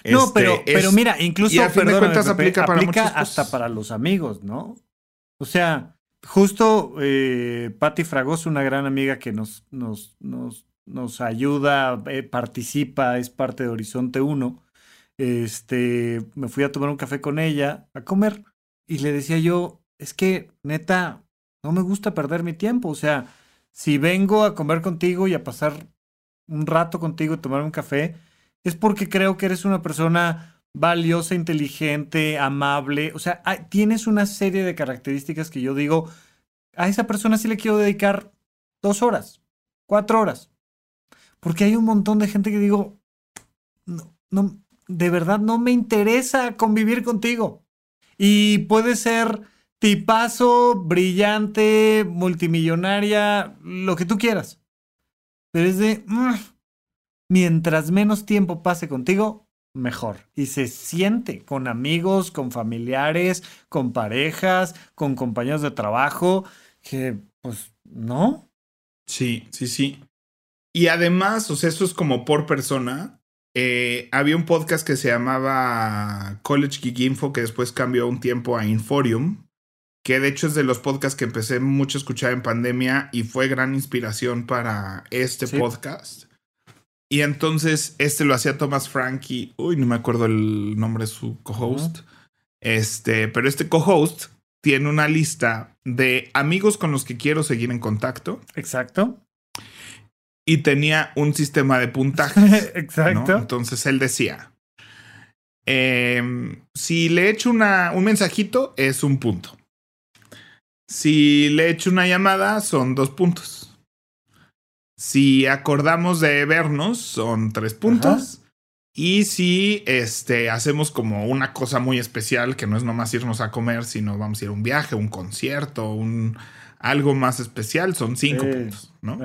No, pero, este, pero mira, incluso, a fin de cuentas, aplica, para aplica hasta para los amigos, ¿no? O sea, justo eh, Patti Fragoso, una gran amiga que nos, nos, nos, nos ayuda, eh, participa, es parte de Horizonte 1. Este, me fui a tomar un café con ella, a comer, y le decía yo, es que neta, no me gusta perder mi tiempo. O sea, si vengo a comer contigo y a pasar un rato contigo y tomar un café, es porque creo que eres una persona valiosa, inteligente, amable. O sea, tienes una serie de características que yo digo, a esa persona sí le quiero dedicar dos horas, cuatro horas. Porque hay un montón de gente que digo, no, no, de verdad no me interesa convivir contigo. Y puede ser tipazo, brillante, multimillonaria, lo que tú quieras. Pero es de, mm, mientras menos tiempo pase contigo, mejor. Y se siente con amigos, con familiares, con parejas, con compañeros de trabajo, que pues no. Sí, sí, sí. Y además, o sea, eso es como por persona. Eh, había un podcast que se llamaba College Geek Info, que después cambió un tiempo a Inforium, que de hecho es de los podcasts que empecé mucho a escuchar en pandemia y fue gran inspiración para este podcast. Y entonces este lo hacía Thomas Frankie, uy, no me acuerdo el nombre de su co-host. Este, pero este co-host tiene una lista de amigos con los que quiero seguir en contacto. Exacto. Y tenía un sistema de puntajes. *laughs* Exacto. Entonces él decía, em, si le echo una, un mensajito, es un punto. Si le echo una llamada, son dos puntos. Si acordamos de vernos, son tres puntos. Y si este, hacemos como una cosa muy especial, que no es nomás irnos a comer, sino vamos a ir a un viaje, un concierto, un algo más especial, son cinco puntos, ¿no?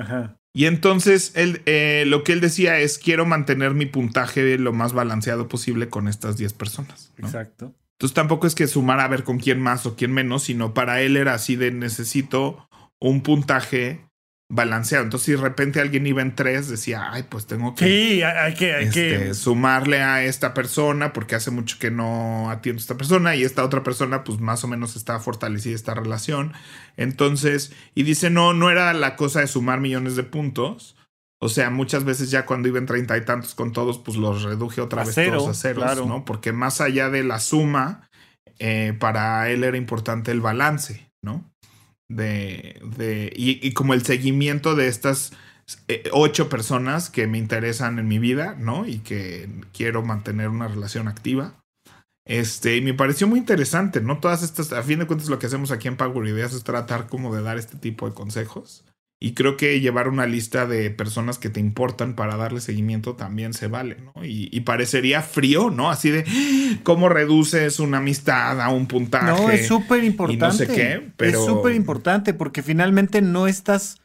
Y entonces él, eh, lo que él decía es, quiero mantener mi puntaje lo más balanceado posible con estas diez personas. Exacto. Entonces tampoco es que sumar a ver con quién más o quién menos, sino para él era así de necesito un puntaje balanceado. Entonces, si de repente alguien iba en tres, decía, ay, pues tengo que, sí, hay que, hay que... Este, sumarle a esta persona porque hace mucho que no atiendo a esta persona y esta otra persona, pues más o menos está fortalecida esta relación. Entonces, y dice, no, no era la cosa de sumar millones de puntos, o sea, muchas veces ya cuando iba en treinta y tantos con todos, pues los reduje otra vez todos a ceros, ¿no? Porque más allá de la suma, eh, para él era importante el balance, ¿no? De, de, y, como el seguimiento de estas eh, ocho personas que me interesan en mi vida, ¿no? Y que quiero mantener una relación activa. Este, y me pareció muy interesante, ¿no? Todas estas, a fin de cuentas, lo que hacemos aquí en Power Ideas es tratar como de dar este tipo de consejos. Y creo que llevar una lista de personas que te importan para darle seguimiento también se vale, ¿no? Y, parecería frío, ¿no? Así de *gasps* cómo reduces una amistad a un puntaje. No, es súper importante. no sé qué, pero. Es súper importante porque finalmente no estás.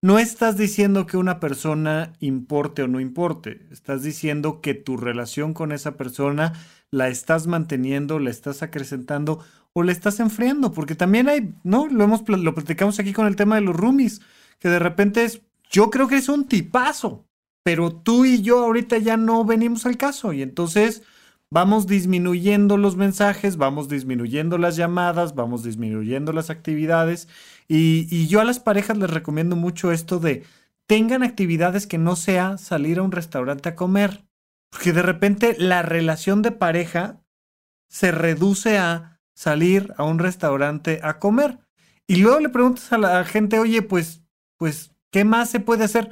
No estás diciendo que una persona importe o no importe. Estás diciendo que tu relación con esa persona la estás manteniendo, la estás acrecentando o la estás enfriando. Porque también hay, ¿no? Lo hemos lo platicamos aquí con el tema de los roomies que de repente es, yo creo que es un tipazo, pero tú y yo ahorita ya no venimos al caso y entonces vamos disminuyendo los mensajes, vamos disminuyendo las llamadas, vamos disminuyendo las actividades y, yo a las parejas les recomiendo mucho esto de tengan actividades que no sea salir a un restaurante a comer, porque de repente la relación de pareja se reduce a salir a un restaurante a comer. Y luego le preguntas a la gente, oye, pues pues, ¿qué más se puede hacer?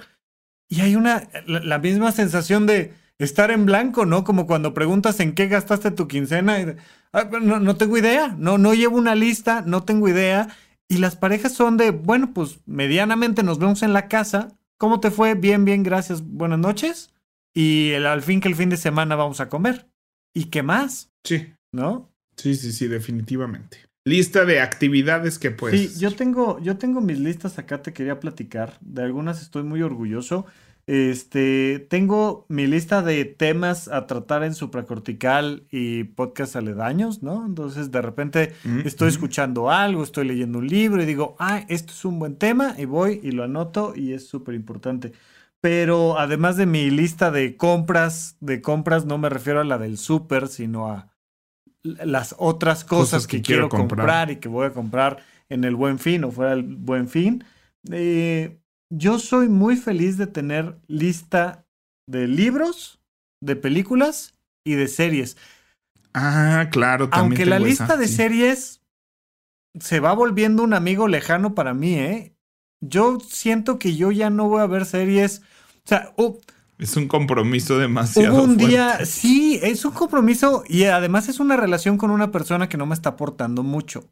Y hay una, la, misma sensación de estar en blanco, ¿no? Como cuando preguntas en qué gastaste tu quincena. Y, ah, no, no tengo idea, no, no llevo una lista, no tengo idea. Y las parejas son de, bueno, pues medianamente nos vemos en la casa. ¿Cómo te fue? Bien, bien, gracias. Buenas noches. Y el, al fin que el fin de semana vamos a comer. ¿Y qué más? Sí. ¿No? Sí, sí, sí, definitivamente lista de actividades que puedes. Sí, yo tengo, yo tengo mis listas acá, te quería platicar. De algunas estoy muy orgulloso. Este, tengo mi lista de temas a tratar en supracortical y podcast aledaños, ¿no? Entonces, de repente mm, estoy mm. escuchando algo, estoy leyendo un libro y digo, ah, esto es un buen tema y voy y lo anoto y es súper importante. Pero además de mi lista de compras, de compras no me refiero a la del súper, sino a las otras cosas, que, quiero comprar. y que voy a comprar en el buen fin o fuera el buen fin. Eh, yo soy muy feliz de tener lista de libros, de películas y de series. Ah, claro, también. Aunque la lista esa, de sí. series se va volviendo un amigo lejano para mí, ¿eh? Yo siento que yo ya no voy a ver series. O sea, Es un compromiso demasiado hubo un fuerte. día, sí, es un compromiso y además es una relación con una persona que no me está aportando mucho.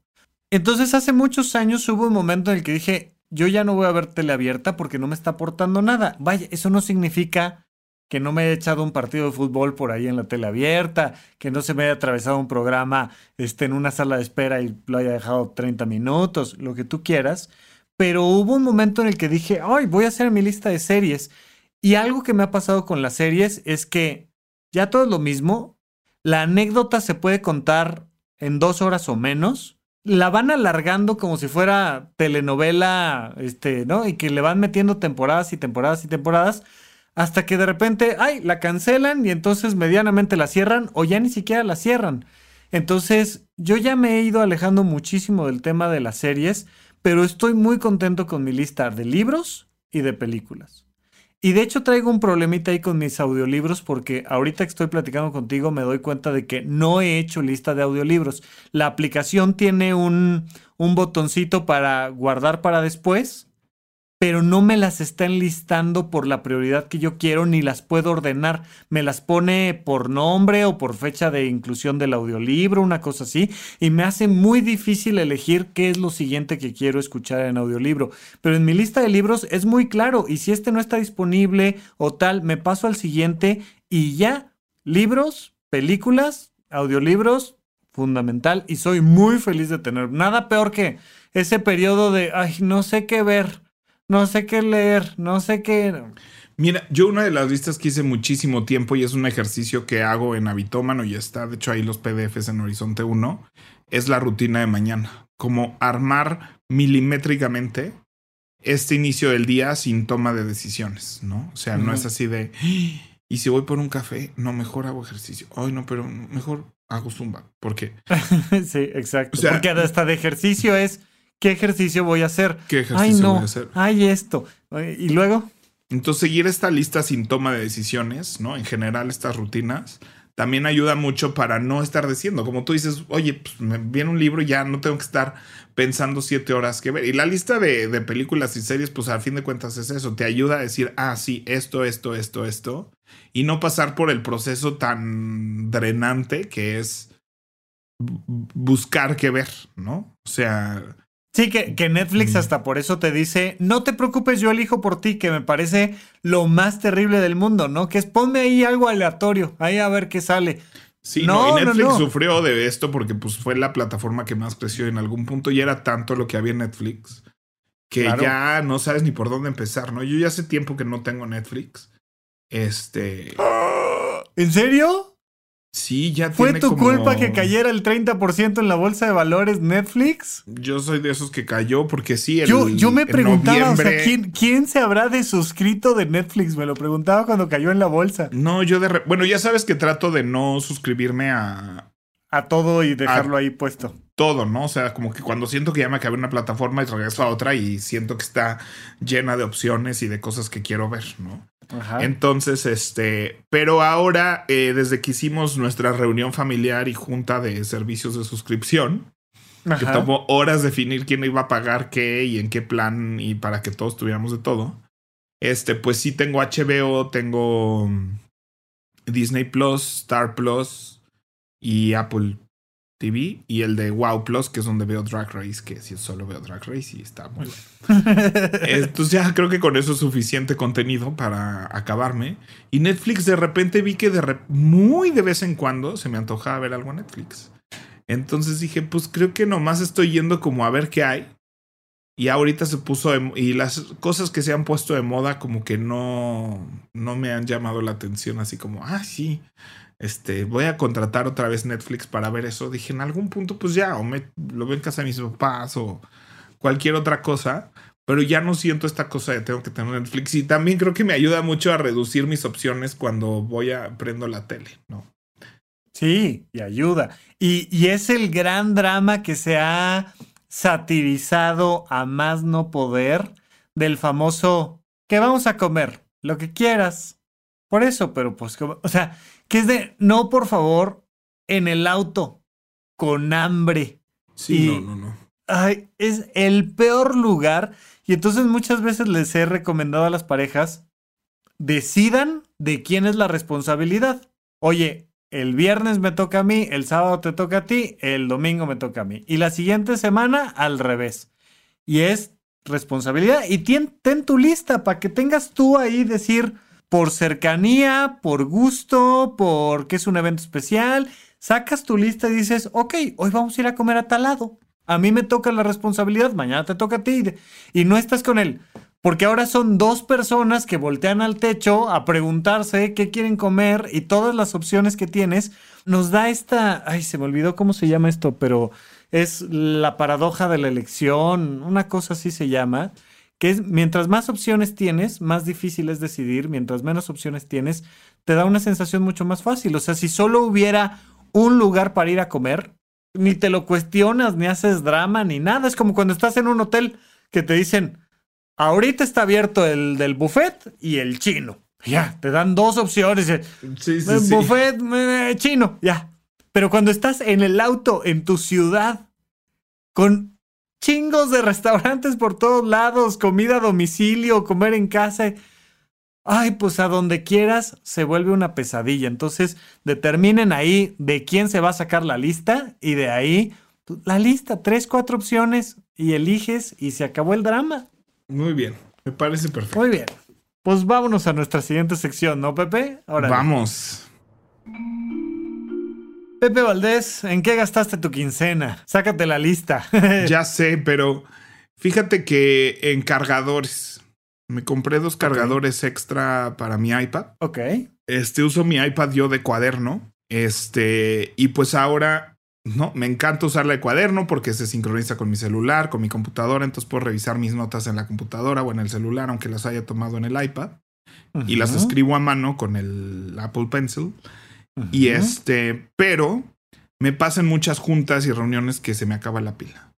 Entonces, hace muchos años hubo un momento en el que dije, yo ya no voy a ver tele abierta porque no me está aportando nada. Vaya, eso no significa que no me haya echado un partido de fútbol por ahí en la tele abierta, que no se me haya atravesado un programa este, en una sala de espera y lo haya dejado 30 minutos, lo que tú quieras. Pero hubo un momento en el que dije, ay, voy a hacer mi lista de series. Y algo que me ha pasado con las series es que ya todo es lo mismo. La anécdota se puede contar en dos horas o menos. La van alargando como si fuera telenovela, este, ¿no? Y que le van metiendo temporadas y temporadas y temporadas hasta que de repente, ay, la cancelan y entonces medianamente la cierran o ya ni siquiera la cierran. Entonces, yo ya me he ido alejando muchísimo del tema de las series, pero estoy muy contento con mi lista de libros y de películas. Y de hecho traigo un problemita ahí con mis audiolibros porque ahorita que estoy platicando contigo me doy cuenta de que no he hecho lista de audiolibros. La aplicación tiene un, un botoncito para guardar para después, pero no me las está enlistando por la prioridad que yo quiero ni las puedo ordenar. Me las pone por nombre o por fecha de inclusión del audiolibro, una cosa así, y me hace muy difícil elegir qué es lo siguiente que quiero escuchar en audiolibro. Pero en mi lista de libros es muy claro, y si este no está disponible o tal, me paso al siguiente y ya, libros, películas, audiolibros, fundamental, y soy muy feliz de tener. Nada peor que ese periodo de, ay, no sé qué ver. No sé qué leer, no sé qué. Mira, yo una de las listas que hice muchísimo tiempo y es un ejercicio que hago en Habitómano y está, de hecho, ahí los PDFs en Horizonte 1, es la rutina de mañana. Como armar milimétricamente este inicio del día sin toma de decisiones, ¿no? O sea, no es así de, "Ah, y si voy por un café, no, mejor hago ejercicio. Ay, no, pero mejor hago zumba. Porque, *laughs* sí, exacto. O sea- Porque hasta de ejercicio es, ¿qué ejercicio voy a hacer? ¿qué ejercicio Ay, no, voy a hacer? ay, esto. Y luego, Entonces, seguir esta lista sin toma de decisiones, ¿no? En general, estas rutinas, también ayuda mucho para no estar diciendo, como tú dices, oye, pues me viene un libro y ya no tengo que estar pensando siete horas que ver. Y la lista de, de películas y series, pues al fin de cuentas es eso, te ayuda a decir, ah, sí, esto, esto, esto, esto, y no pasar por el proceso tan drenante que es bu- buscar qué ver, ¿no? O sea, sí, que, que Netflix Mm. hasta por eso te dice, no te preocupes, yo elijo por ti, que me parece lo más terrible del mundo, ¿no? Que es ponme ahí algo aleatorio, ahí a ver qué sale. Sí, No, no, y no, Netflix no. sufrió de esto porque pues fue la plataforma que más creció en algún punto y era tanto lo que había en Netflix que Claro. ya no sabes ni por dónde empezar, ¿no? Yo ya hace tiempo que no tengo Netflix. Este, ¿En serio? Sí, ya ¿Fue tiene tu como- culpa que cayera el 30% en la bolsa de valores Netflix? Yo soy de esos que cayó porque sí, el, Yo, yo me preguntaba, o sea, ¿quién, ¿quién se habrá desuscrito de Netflix? Me lo preguntaba cuando cayó en la bolsa. No, yo de re- bueno, ya sabes que trato de no suscribirme a A todo y dejarlo Ah. ahí puesto. todo, ¿no? O sea, como que cuando siento que ya me acabé una plataforma y regreso a otra y siento que está llena de opciones y de cosas que quiero ver, ¿no? Ajá. Entonces, este, pero ahora, eh, desde que hicimos nuestra reunión familiar y junta de servicios de suscripción, que tomó horas definir quién iba a pagar qué y en qué plan y para que todos tuviéramos de todo, este, pues sí tengo HBO, tengo mm, Disney Plus, Star Plus y Apple TV y el de Wow Plus, que es donde veo Drag Race, que sí solo veo Drag Race y está muy bueno. *laughs* Entonces ya creo que con eso es suficiente contenido para acabarme. Y Netflix de repente vi que de re- muy de vez en cuando se me antojaba ver algo en Netflix. Entonces dije, pues creo que nomás estoy yendo como a ver qué hay. Y ahorita se puso de, y las cosas que se han puesto de moda como que no no me han llamado la atención así como, ah, sí. Este, voy a contratar otra vez Netflix para ver eso. Dije, en algún punto pues ya o me lo veo en casa de mis papás o cualquier otra cosa pero ya no siento esta cosa de tengo que tener Netflix y también creo que me ayuda mucho a reducir mis opciones cuando voy a prendo la tele, ¿no? Sí, y ayuda. Y, y es el gran drama que se ha satirizado a más no poder del famoso que vamos a comer, lo que quieras. Por eso, pero pues, o sea, que es de, no, por favor, en el auto, con hambre. Sí, no, no, no. Ay, es el peor lugar. Y entonces muchas veces les he recomendado a las parejas, decidan de quién es la responsabilidad. Oye, el viernes me toca a mí, el sábado te toca a ti, el domingo me toca a mí. Y la siguiente semana al revés. Y es responsabilidad. Y ten, ten tu lista para que tengas tú ahí decir por cercanía, por gusto, porque es un evento especial. Sacas tu lista y dices, ok, hoy vamos a ir a comer a tal lado. A mí me toca la responsabilidad, mañana te toca a ti. Y no estás con él. Porque ahora son dos personas que voltean al techo a preguntarse qué quieren comer y todas las opciones que tienes. Nos da esta. Ay, se me olvidó cómo se llama esto, pero es la paradoja de la elección. Una cosa así se llama. Que es mientras más opciones tienes, más difícil es decidir. Mientras menos opciones tienes, te da una sensación mucho más fácil. O sea, si solo hubiera un lugar para ir a comer, ni te lo cuestionas, ni haces drama, ni nada. Es como cuando estás en un hotel que te dicen Ahorita está abierto el del buffet y el chino. Ya, te dan dos opciones. Sí, sí, buffet chino, ya. Pero cuando estás en el auto, en tu ciudad, con chingos de restaurantes por todos lados, comida a domicilio, comer en casa. Ay, pues a donde quieras se vuelve una pesadilla. Entonces, determinen ahí de quién se va a sacar la lista y de ahí la lista, tres, cuatro opciones y eliges y se acabó el drama. Muy bien, me parece perfecto. Muy bien. Pues vámonos a nuestra siguiente sección, ¿no, Pepe? Ahora. Vamos. Pepe Valdés, ¿en qué gastaste tu quincena? Sácate la lista. *laughs* ya sé, pero fíjate que en cargadores. Me compré dos cargadores extra para mi iPad. Ok. Este uso mi iPad yo de cuaderno. Este, y pues ahora no, me encanta usarla de cuaderno porque se sincroniza con mi celular, con mi computadora, entonces puedo revisar mis notas en la computadora o en el celular, aunque las haya tomado en el iPad. Y las escribo a mano con el Apple Pencil. Y este, pero me pasan muchas juntas y reuniones que se me acaba la pila. *laughs*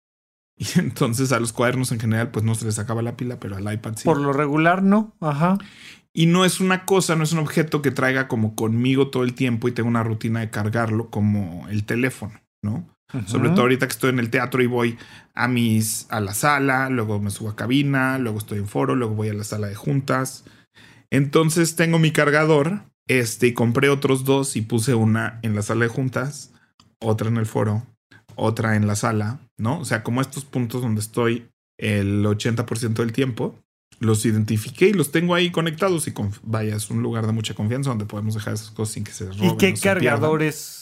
Y entonces a los cuadernos en general, pues no se les acaba la pila, pero al iPad sí. Por lo regular, no. Ajá. Y no es una cosa, no es un objeto que traiga como conmigo todo el tiempo y tengo una rutina de cargarlo como el teléfono. ¿no? Sobre todo ahorita que estoy en el teatro y voy a mis a la sala, luego me subo a cabina, luego estoy en foro, luego voy a la sala de juntas. Entonces tengo mi cargador, este, y compré otros dos y puse una en la sala de juntas, otra en el foro, otra en la sala, ¿no? O sea, como estos puntos donde estoy el 80% del tiempo, los identifiqué y los tengo ahí conectados y vaya, es un lugar de mucha confianza donde podemos dejar esas cosas sin que se roben. ¿Y qué cargadores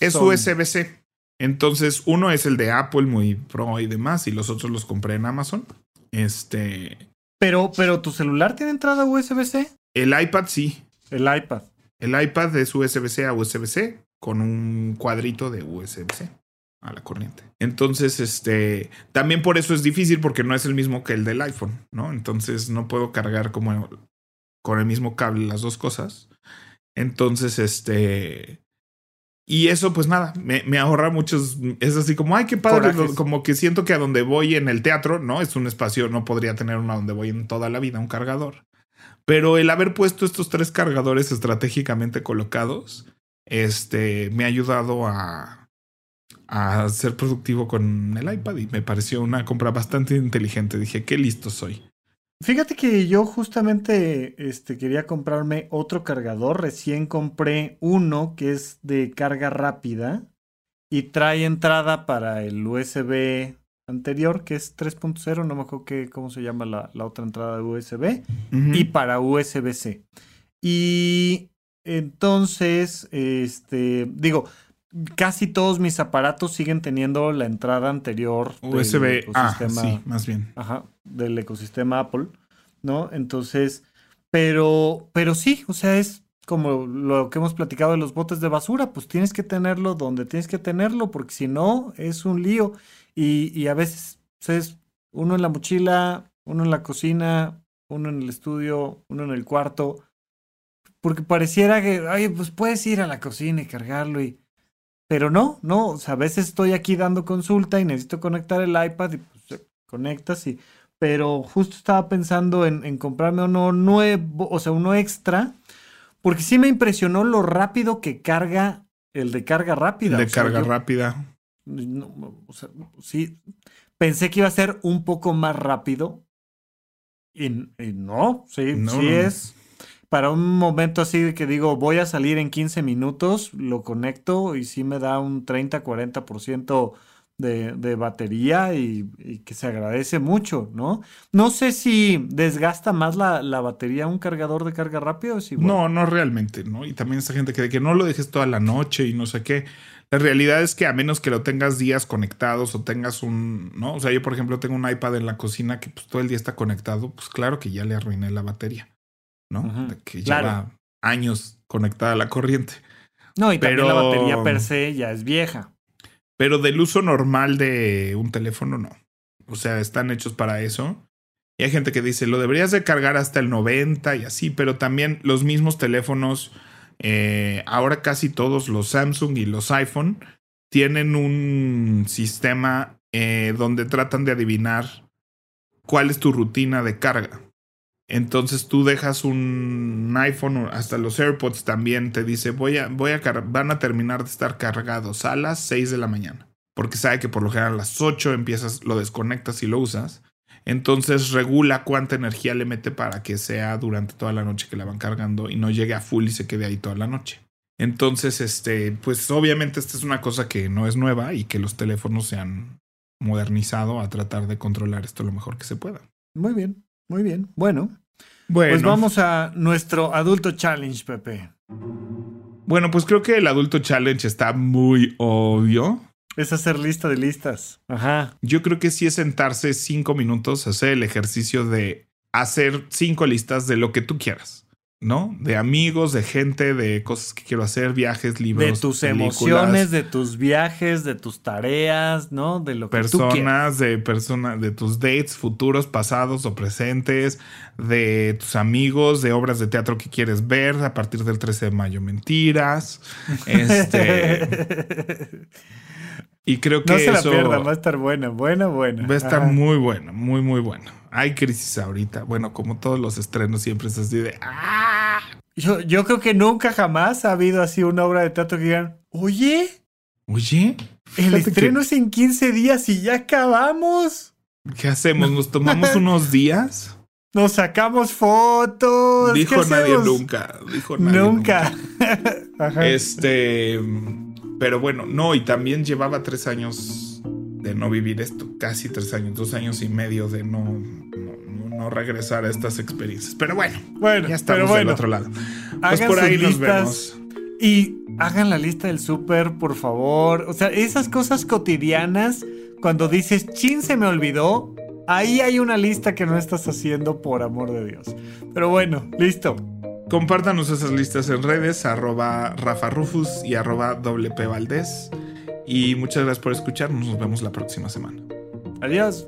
es USB-C. Entonces, uno es el de Apple, muy pro y demás, y los otros los compré en Amazon. Este. Pero, pero tu celular tiene entrada USB-C. El iPad sí. El iPad. El iPad es USB-C a USB-C con un cuadrito de USB-C a la corriente. Entonces, este, también por eso es difícil porque no es el mismo que el del iPhone, ¿no? Entonces no puedo cargar como con el mismo cable las dos cosas. Entonces, este, y eso, pues nada, me, ahorra muchos. Es así como, ay, qué padre. Como que siento que a donde voy en el teatro, ¿no? Es un espacio, no podría tener uno a donde voy en toda la vida, un cargador. Pero el haber puesto estos tres cargadores estratégicamente colocados, este, me ha ayudado a, a ser productivo con el iPad y me pareció una compra bastante inteligente. Dije, qué listo soy. Fíjate que yo justamente este, quería comprarme otro cargador. Recién compré uno que es de carga rápida y trae entrada para el USB anterior, que es 3.0, no me acuerdo qué, cómo se llama la, otra entrada de USB, y para USB-C. Y entonces, este, digo, casi todos mis aparatos siguen teniendo la entrada anterior USB ah, sí, más bien. Ajá, del ecosistema Apple, ¿no? Entonces, pero, pero sí, o sea, es como lo que hemos platicado de los botes de basura, pues tienes que tenerlo donde tienes que tenerlo, porque si no, es un lío. Y, y a veces es uno en la mochila, uno en la cocina, uno en el estudio, uno en el cuarto. Porque pareciera que, ay, pues puedes ir a la cocina y cargarlo y Pero no, no, o sea, a veces estoy aquí dando consulta y necesito conectar el iPad y pues conectas y... Pero justo estaba pensando en, en comprarme uno nuevo, o sea, uno extra, porque sí me impresionó lo rápido que carga el de carga rápida. De o sea, carga yo- rápida. No, o sea, sí, pensé que iba a ser un poco más rápido. Y, y no, sí, No, sí no, es. Para un momento así que digo, voy a salir en 15 minutos, lo conecto y sí me da un 30-40% de, de batería y, y que se agradece mucho, ¿no? No sé si desgasta más la, la batería un cargador de carga rápida o si No, no realmente, ¿no? Y también esta gente que, que no lo dejes toda la noche y no sé qué. La realidad es que a menos que lo tengas días conectados o tengas un, ¿no? O sea, yo por ejemplo tengo un iPad en la cocina que pues todo el día está conectado, pues claro que ya le arruiné la batería, ¿no? Que claro. lleva años conectada a la corriente. No, y también la batería per se ya es vieja. Pero del uso normal de un teléfono, no. O sea, están hechos para eso. Y hay gente que dice, lo deberías de cargar hasta el 90 y así, pero también los mismos teléfonos, eh, ahora casi todos los Samsung y los iPhone tienen un sistema eh, donde tratan de adivinar cuál es tu rutina de carga. Entonces tú dejas un iPhone, hasta los AirPods también te dice, voy a, voy a van a terminar de estar cargados a las 6 de la mañana. Porque sabe que por lo general a las 8 empiezas, lo desconectas y lo usas. Entonces regula cuánta energía le mete para que sea durante toda la noche que la van cargando y no llegue a full y se quede ahí toda la noche. Entonces, este, pues obviamente esta es una cosa que no es nueva y que los teléfonos se han modernizado a tratar de controlar esto lo mejor que se pueda. Muy bien, muy bien. Bueno, Bueno, pues vamos a nuestro adulto challenge, Pepe. bueno, pues creo que el adulto challenge está muy obvio. Es hacer lista de listas. Ajá. Yo creo que sí es sentarse cinco minutos, hacer el ejercicio de hacer cinco listas de lo que tú quieras, ¿no? De amigos, de gente, de cosas que quiero hacer, viajes, libros, De tus películas, emociones, de tus viajes, de tus tareas, ¿no? De lo que tú quieras. personas, de personas, de tus dates futuros, pasados o presentes, de tus amigos, de obras de teatro que quieres ver a partir del 13 de mayo, mentiras. *laughs* Este, *laughs* y creo que no se la eso pierdan, va a estar buena, buena, buena. va a estar Ajá. muy bueno, muy, muy bueno. Hay crisis ahorita. Bueno, como todos los estrenos siempre es así de ¡ah! Yo, yo creo que nunca jamás ha habido así una obra de teatro que digan, oye, Oye, el que- estreno es en 15 días y ya acabamos. ¿qué hacemos? ¿Nos tomamos *laughs* unos días? Nos sacamos fotos. Dijo ¿qué nadie hacemos? nunca. Dijo nadie Nunca. *laughs* Ajá. Este, pero bueno, no, y también llevaba tres años de no vivir esto, casi tres años, dos años y medio de no, no, no regresar a estas experiencias. Pero bueno, bueno, ya estamos pero bueno. del otro lado. Pues Hagan por ahí nos listas. vemos. Y hagan la lista del súper, por favor. O sea, esas cosas cotidianas, cuando dices, chin, se me olvidó, ahí hay una lista que no estás haciendo, por amor de Dios. Pero bueno, listo. Compártanos esas listas en redes, arroba Rafa Rufus y arroba WP Valdés. Y muchas gracias por escucharnos. Nos vemos la próxima semana. Adiós.